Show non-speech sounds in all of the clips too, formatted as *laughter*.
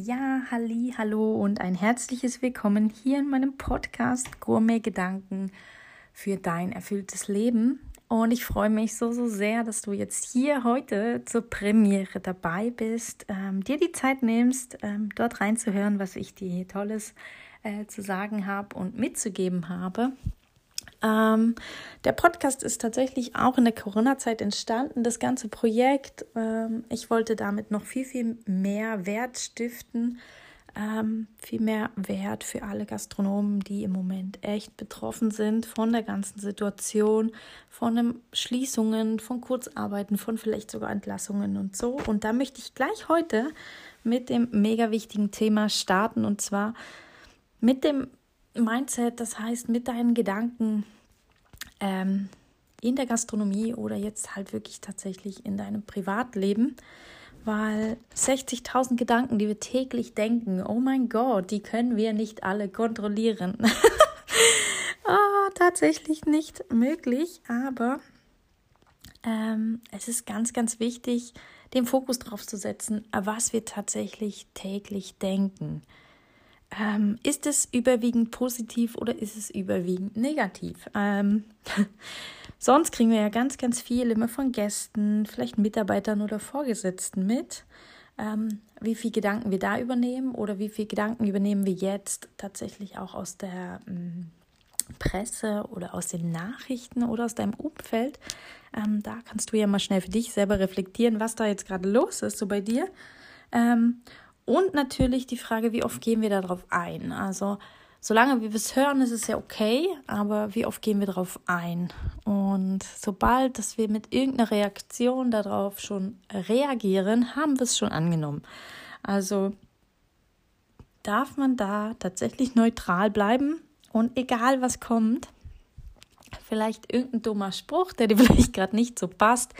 Ja, halli, hallo und ein herzliches Willkommen hier in meinem Podcast Gourmet Gedanken für dein erfülltes Leben. Und ich freue mich so, so sehr, dass du jetzt hier heute zur Premiere dabei bist, ähm, dir die Zeit nimmst, ähm, dort reinzuhören, was ich dir Tolles äh, zu sagen habe und mitzugeben habe. Ähm, der Podcast ist tatsächlich auch in der Corona-Zeit entstanden, das ganze Projekt. Ähm, ich wollte damit noch viel, viel mehr Wert stiften, ähm, viel mehr Wert für alle Gastronomen, die im Moment echt betroffen sind von der ganzen Situation, von den Schließungen, von Kurzarbeiten, von vielleicht sogar Entlassungen und so. Und da möchte ich gleich heute mit dem mega wichtigen Thema starten und zwar mit dem Mindset, das heißt mit deinen Gedanken ähm, in der Gastronomie oder jetzt halt wirklich tatsächlich in deinem Privatleben, weil 60.000 Gedanken, die wir täglich denken, oh mein Gott, die können wir nicht alle kontrollieren. oh, *laughs* tatsächlich nicht möglich, aber ähm, es ist ganz, ganz wichtig, den Fokus darauf zu setzen, was wir tatsächlich täglich denken. Ähm, ist es überwiegend positiv oder ist es überwiegend negativ? Ähm, *laughs* sonst kriegen wir ja ganz, ganz viel immer von Gästen, vielleicht Mitarbeitern oder Vorgesetzten mit, ähm, wie viel Gedanken wir da übernehmen oder wie viel Gedanken übernehmen wir jetzt tatsächlich auch aus der ähm, Presse oder aus den Nachrichten oder aus deinem Umfeld. Ähm, da kannst du ja mal schnell für dich selber reflektieren, was da jetzt gerade los ist, so bei dir. Und natürlich die Frage, wie oft gehen wir darauf ein? Also, solange wir es hören, ist es ja okay, aber wie oft gehen wir darauf ein? Und sobald, dass wir mit irgendeiner Reaktion darauf schon reagieren, haben wir es schon angenommen. Also darf man da tatsächlich neutral bleiben und egal was kommt, vielleicht irgendein dummer Spruch, der dir *laughs* vielleicht gerade nicht so passt,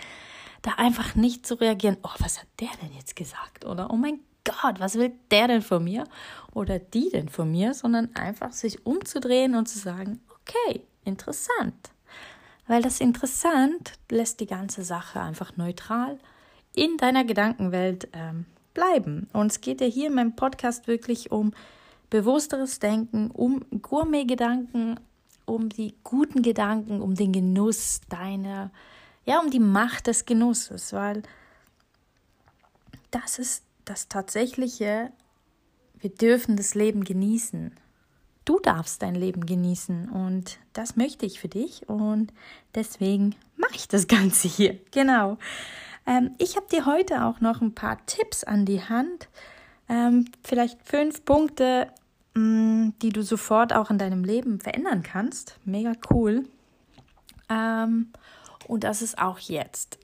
da einfach nicht zu reagieren, oh, was hat der denn jetzt gesagt? Oder oh mein Gott, was will der denn von mir oder die denn von mir, sondern einfach sich umzudrehen und zu sagen, okay, interessant. Weil das interessant lässt die ganze Sache einfach neutral in deiner Gedankenwelt ähm, bleiben. Und es geht ja hier in meinem Podcast wirklich um bewussteres Denken, um Gourmet-Gedanken, um die guten Gedanken, um den Genuss deiner, ja, um die Macht des Genusses, weil das ist das Tatsächliche, wir dürfen das Leben genießen. Du darfst dein Leben genießen und das möchte ich für dich und deswegen mache ich das *laughs* Ganze hier. Genau. Ähm, ich habe dir heute auch noch ein paar Tipps an die Hand. Ähm, vielleicht fünf Punkte, mh, mm, die du sofort auch in deinem Leben verändern kannst. Mega cool. Ähm, und das ist auch jetzt.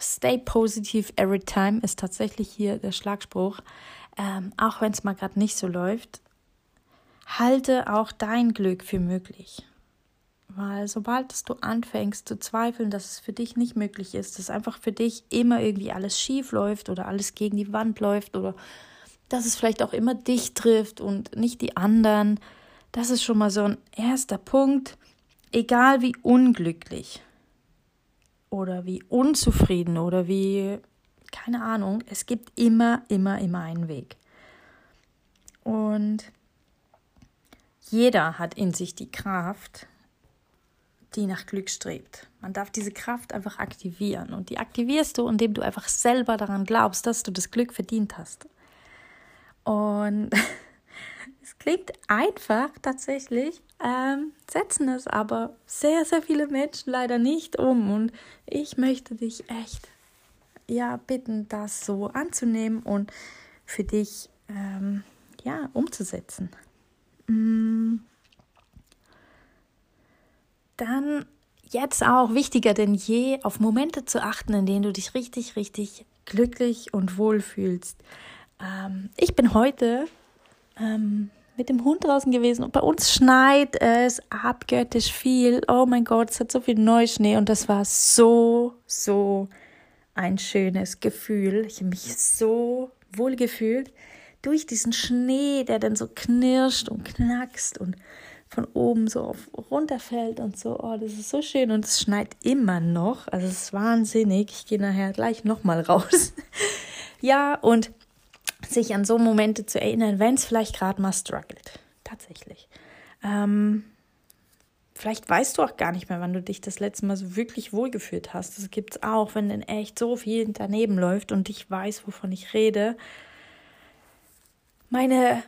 Stay positive every time ist tatsächlich hier der Schlagspruch. Ähm, auch wenn es mal gerade nicht so läuft, halte auch dein Glück für möglich. Weil sobald du anfängst zu zweifeln, dass es für dich nicht möglich ist, dass einfach für dich immer irgendwie alles schief läuft oder alles gegen die Wand läuft oder dass es vielleicht auch immer dich trifft und nicht die anderen, das ist schon mal so ein erster Punkt. Egal wie unglücklich oder wie unzufrieden oder wie, keine Ahnung, es gibt immer, immer, immer einen Weg. Und jeder hat in sich die Kraft, die nach Glück strebt. Man darf diese Kraft einfach aktivieren. Und die aktivierst du, indem du einfach selber daran glaubst, dass du das Glück verdient hast. Und *laughs* es klingt einfach tatsächlich, ähm, setzen es aber sehr, sehr viele Menschen leider nicht um. Und ich möchte dich echt ja bitten, das so anzunehmen und für dich ähm, ja umzusetzen. Mm. Dann jetzt auch wichtiger denn je, auf Momente zu achten, in denen du dich richtig, richtig glücklich und wohl fühlst. Ähm, ich bin heute ähm, mit dem Hund draußen gewesen und bei uns schneit es abgöttisch viel. Oh mein Gott, es hat so viel Neuschnee und das war so, so ein schönes Gefühl. Ich habe mich so wohl gefühlt durch diesen Schnee, der dann so knirscht und knackst und von oben so auf, runterfällt und so. Oh, das ist so schön und es schneit immer noch. Also es ist wahnsinnig. Ich gehe nachher gleich nochmal raus. *laughs* ja, und sich an so Momente zu erinnern, wenn es vielleicht gerade mal struggelt. Tatsächlich. Ähm, vielleicht weißt du auch gar nicht mehr, wann du dich das letzte Mal so wirklich wohlgefühlt hast. Das gibt es auch, wenn dann echt so viel daneben läuft und ich weiß, wovon ich rede. Meine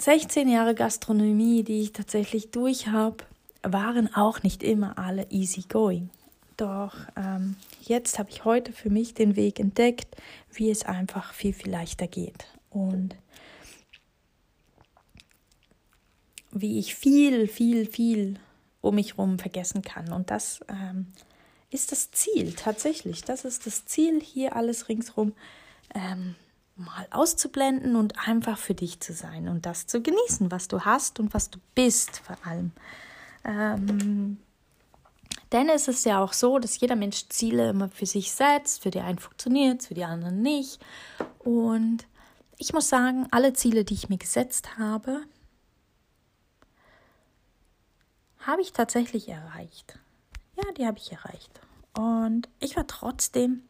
16 Jahre Gastronomie, die ich tatsächlich durch habe, waren auch nicht immer alle easy going. Doch ähm, jetzt habe ich heute für mich den Weg entdeckt, wie es einfach viel, viel leichter geht. Und wie ich viel, viel, viel um mich herum vergessen kann. Und das ähm, ist das Ziel tatsächlich. Das ist das Ziel, hier alles ringsherum ähm, mal auszublenden und einfach für dich zu sein und das zu genießen, was du hast und was du bist vor allem. Ähm, denn es ist ja auch so, dass jeder Mensch Ziele immer für sich setzt. Für die einen funktioniert für die anderen nicht. Und ich muss sagen, alle Ziele, die ich mir gesetzt habe, habe ich tatsächlich erreicht. Ja, die habe ich erreicht. Und ich war trotzdem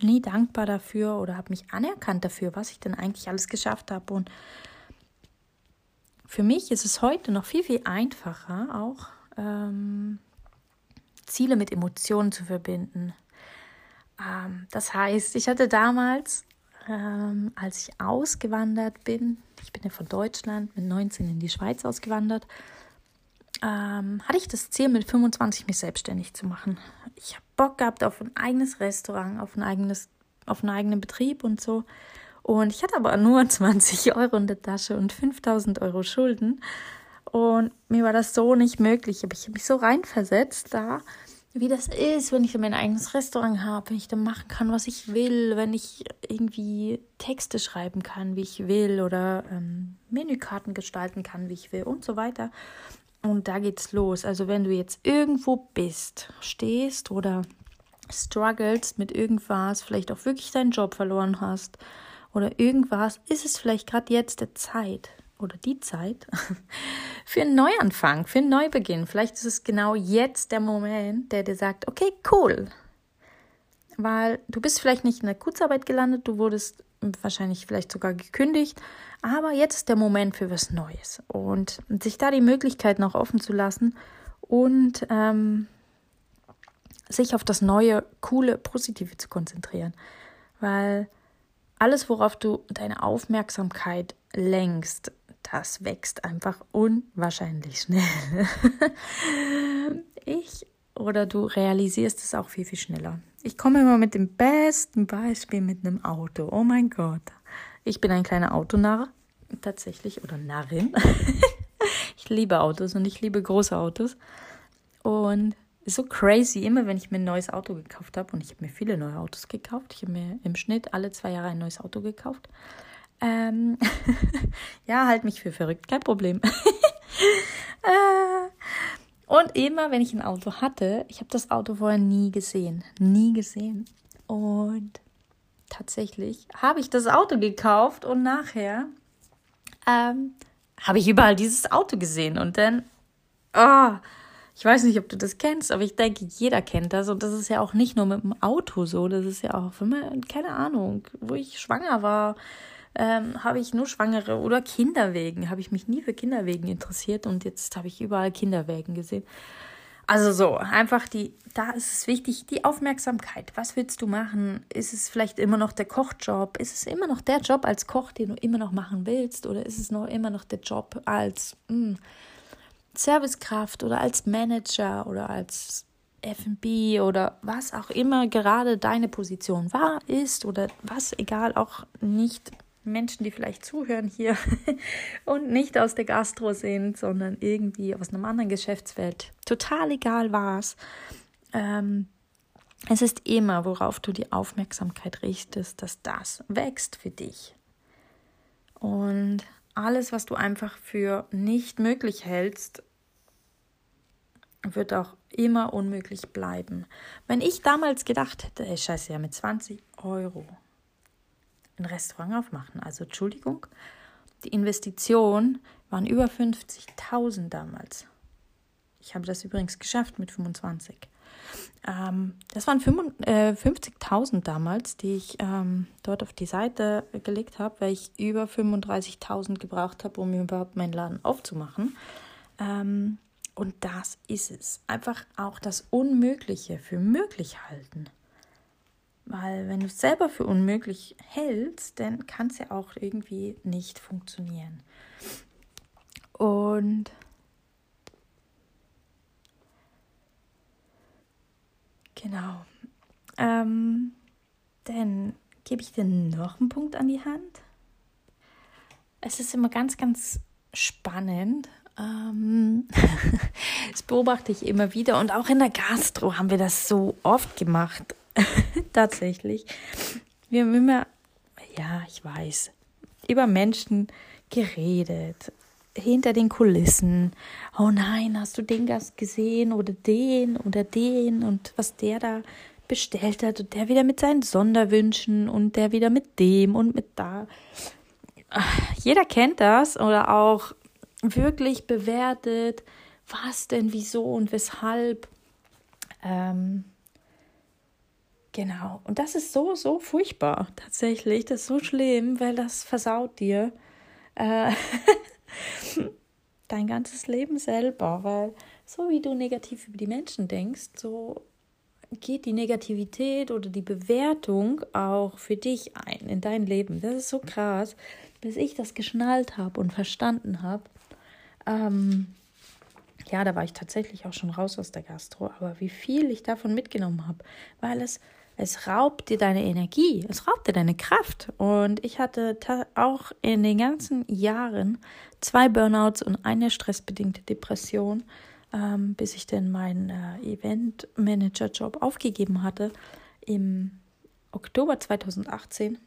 nie dankbar dafür oder habe mich anerkannt dafür, was ich denn eigentlich alles geschafft habe. Und für mich ist es heute noch viel, viel einfacher, auch ähm, Ziele mit Emotionen zu verbinden. Ähm, das heißt, ich hatte damals, ähm, als ich ausgewandert bin, ich bin ja von Deutschland mit 19 in die Schweiz ausgewandert, ähm, hatte ich das Ziel, mit 25 mich selbstständig zu machen. Ich habe Bock gehabt auf ein eigenes Restaurant, auf ein eigenes, auf einen eigenen Betrieb und so. Und ich hatte aber nur *laughs* 20 Euro in der Tasche und 5000 Euro Schulden. Und mir war das so nicht möglich. Aber ich habe mich so reinversetzt da, wie das ist, wenn ich mein eigenes Restaurant habe, wenn ich dann machen kann, was ich will, wenn ich irgendwie Texte schreiben kann, wie ich will, oder ähm, Menükarten gestalten kann, wie ich will und so weiter. Und da geht's los. Also wenn du jetzt irgendwo bist, stehst oder struggles mit irgendwas, vielleicht auch wirklich deinen Job verloren hast oder irgendwas, ist es vielleicht gerade jetzt der Zeit oder die Zeit *laughs* für einen Neuanfang, für einen Neubeginn. Vielleicht ist es genau jetzt der Moment, der dir sagt, okay, cool. Weil du bist vielleicht nicht in der Kurzarbeit gelandet, du wurdest wahrscheinlich vielleicht sogar gekündigt, aber jetzt ist der Moment für was Neues und sich da die Möglichkeit noch offen zu lassen und ähm, sich auf das Neue, Coole, Positive zu konzentrieren. Weil alles, worauf du deine Aufmerksamkeit lenkst, das wächst einfach unwahrscheinlich schnell. *laughs* ich oder du realisierst es auch viel, viel schneller. Ich komme immer mit dem besten Beispiel mit einem Auto. Oh mein Gott. Ich bin ein kleiner Autonarr, tatsächlich, oder Narrin. *laughs* ich liebe Autos und ich liebe große Autos. Und so crazy, immer wenn ich mir ein neues Auto gekauft habe, und ich habe mir viele neue Autos gekauft, ich habe mir im Schnitt alle zwei Jahre ein neues Auto gekauft. Ähm, *laughs* ja, halt mich für verrückt, kein Problem. *laughs* äh, und immer, wenn ich ein Auto hatte, ich habe das Auto vorher nie gesehen. Nie gesehen. Und tatsächlich habe ich das Auto gekauft und nachher ähm, habe ich überall dieses Auto gesehen. Und dann, oh, ich weiß nicht, ob du das kennst, aber ich denke, jeder kennt das. Und das ist ja auch nicht nur mit dem Auto so. Das ist ja auch, wenn man, keine Ahnung, wo ich schwanger war ähm, habe ich nur Schwangere oder Kinderwegen. Habe ich mich nie für Kinderwegen interessiert und jetzt habe ich überall Kinderwegen gesehen. Also so, einfach die, da ist es wichtig, die Aufmerksamkeit. Was willst du machen? Ist es vielleicht immer noch der Kochjob? Ist es immer noch der Job als Koch, den du immer noch machen willst? Oder ist es noch immer noch der Job als mh, hm, Servicekraft oder als Manager oder als FB oder was auch immer gerade deine Position war, ist oder was egal auch nicht Menschen, die vielleicht zuhören hier *laughs* und nicht aus der Gastro sind, sondern irgendwie aus einem anderen Geschäftsfeld. Total egal was. Ähm, Es ist immer, worauf du die Aufmerksamkeit richtest, dass das wächst für dich. Und alles, was du einfach für nicht möglich hältst, wird auch immer unmöglich bleiben. Wenn ich damals gedacht hätte, ey, scheiße, ja mit 20 Euro ein Restaurant aufmachen, also Entschuldigung, die Investition waren über 50.000 damals. Ich habe das übrigens geschafft mit 25. Ähm, das waren 50.000 äh, damals, die ich ähm, dort auf die Seite gelegt habe, weil ich über 35.000 gebraucht habe, um überhaupt meinen Laden aufzumachen. Ähm, und das ist es. Einfach auch das Unmögliche für möglich halten. Weil wenn du es selber für unmöglich hältst, dann kann es ja auch irgendwie nicht funktionieren. Und genau. Ähm, dann gebe ich dir noch einen Punkt an die Hand. Es ist immer ganz, ganz spannend. Ähm, *laughs* das beobachte ich immer wieder und auch in der Gastro haben wir das so oft gemacht. *laughs* Tatsächlich. Wir haben immer, ja, ich weiß, über Menschen geredet, hinter den Kulissen. Oh nein, hast du den Gast gesehen oder den oder den und was der da bestellt hat und der wieder mit seinen Sonderwünschen und der wieder mit dem und mit da. Jeder kennt das oder auch wirklich bewertet, was denn, wieso und weshalb. Ähm, genau. Und das ist so, so furchtbar tatsächlich. Das ist so schlimm, weil das versaut dir äh, *laughs* dein ganzes Leben selber. Weil so wie du negativ über die Menschen denkst, so geht die Negativität oder die Bewertung auch für dich ein in dein Leben. Das ist so krass, bis ich das geschnallt habe und verstanden habe. Ähm, ja, da war ich tatsächlich auch schon raus aus der Gastro, aber wie viel ich davon mitgenommen habe, weil es es raubt dir deine Energie, es raubt dir deine Kraft. Und ich hatte auch in den ganzen Jahren zwei Burnouts und eine stressbedingte Depression, ähm, bis ich dann meinen äh, Event-Manager-Job aufgegeben hatte im Oktober 2018,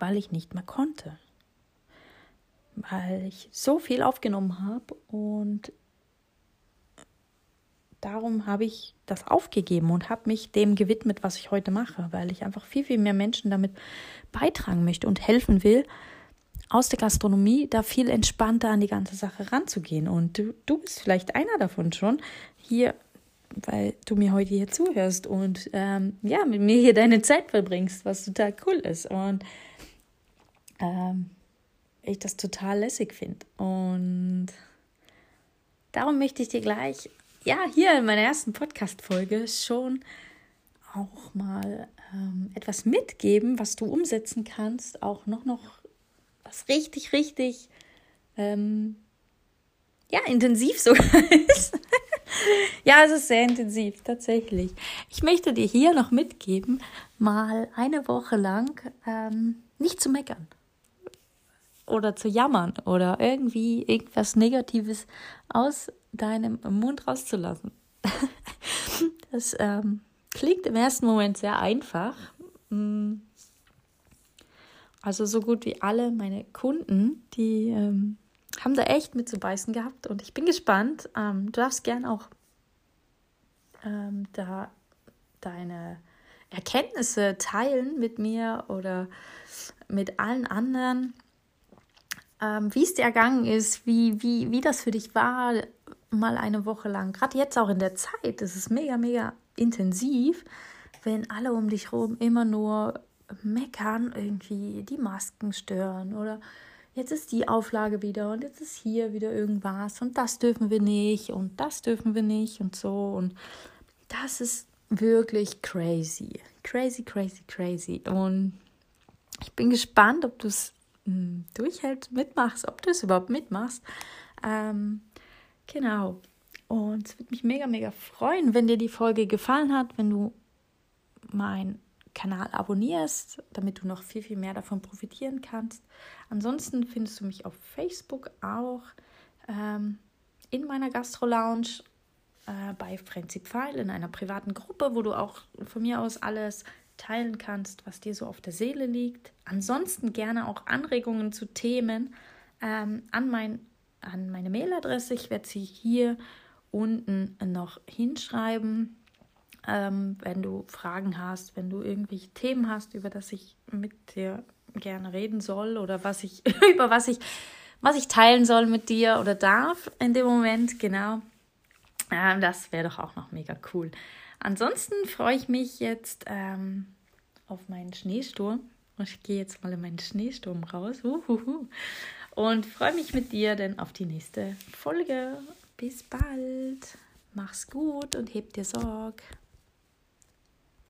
weil ich nicht mehr konnte weil ich so viel aufgenommen habe und darum habe ich das aufgegeben und habe mich dem gewidmet, was ich heute mache, weil ich einfach viel, viel mehr Menschen damit beitragen möchte und helfen will, aus der Gastronomie da viel entspannter an die ganze Sache ranzugehen. Und du, du bist vielleicht einer davon schon hier, weil du mir heute hier zuhörst und ähm, ja, mit mir hier deine Zeit verbringst, was total cool ist. Und ähm, ich das total lässig finde. Und darum möchte ich dir gleich, ja, hier in meiner ersten Podcast-Folge schon auch mal ähm, etwas mitgeben, was du umsetzen kannst, auch noch, noch was richtig, richtig, ähm, ja, intensiv sogar *laughs* ist. ja, es ist sehr intensiv, tatsächlich. Ich möchte dir hier noch mitgeben, mal eine Woche lang ähm, nicht zu meckern oder zu jammern oder irgendwie irgendwas Negatives aus deinem Mund rauszulassen. *laughs* das ähm, klingt im ersten Moment sehr einfach. Mm. Also so gut wie alle meine Kunden, die ähm, haben da echt mit zu beißen gehabt und ich bin gespannt. Ähm, du darfst gern auch ähm, da deine Erkenntnisse teilen mit mir oder mit allen anderen ähm, wie es dir ergangen ist, wie, wie, wie das für dich war, mal eine Woche lang. Gerade jetzt auch in der Zeit, es ist mega, mega intensiv, wenn alle um dich herum immer nur meckern, irgendwie die Masken stören oder jetzt ist die Auflage wieder und jetzt ist hier wieder irgendwas und das dürfen wir nicht und das dürfen wir nicht und so und das ist wirklich crazy. Crazy, crazy, crazy. Und ich bin gespannt, ob du es hm, durchhältst, mitmachst, ob du es überhaupt mitmachst. Ähm, genau. Und es würde mich mega, mega freuen, wenn dir die Folge gefallen hat, wenn du meinen Kanal abonnierst, damit du noch viel, viel mehr davon profitieren kannst. Ansonsten findest du mich auf Facebook auch ähm, in meiner Gastro Lounge äh, bei Prinzip Pfeil in einer privaten Gruppe, wo du auch von mir aus alles teilen kannst, was dir so auf der Seele liegt. Ansonsten gerne auch Anregungen zu Themen ähm, an, mein, an meine Mailadresse. Ich werde sie hier unten noch hinschreiben. Ähm, wenn du Fragen hast, wenn du irgendwelche Themen hast, über das ich mit dir gerne reden soll oder was ich *laughs* über was ich was ich teilen soll mit dir oder darf in dem Moment, genau. Ähm, das wäre doch auch noch mega cool. Ansonsten freue ich mich jetzt ähm, auf meinen Schneesturm. Ich gehe jetzt mal in meinen Schneesturm raus. Uhuhu. Und freue mich mit dir dann auf die nächste Folge. Bis bald. Mach's gut und heb dir Sorg.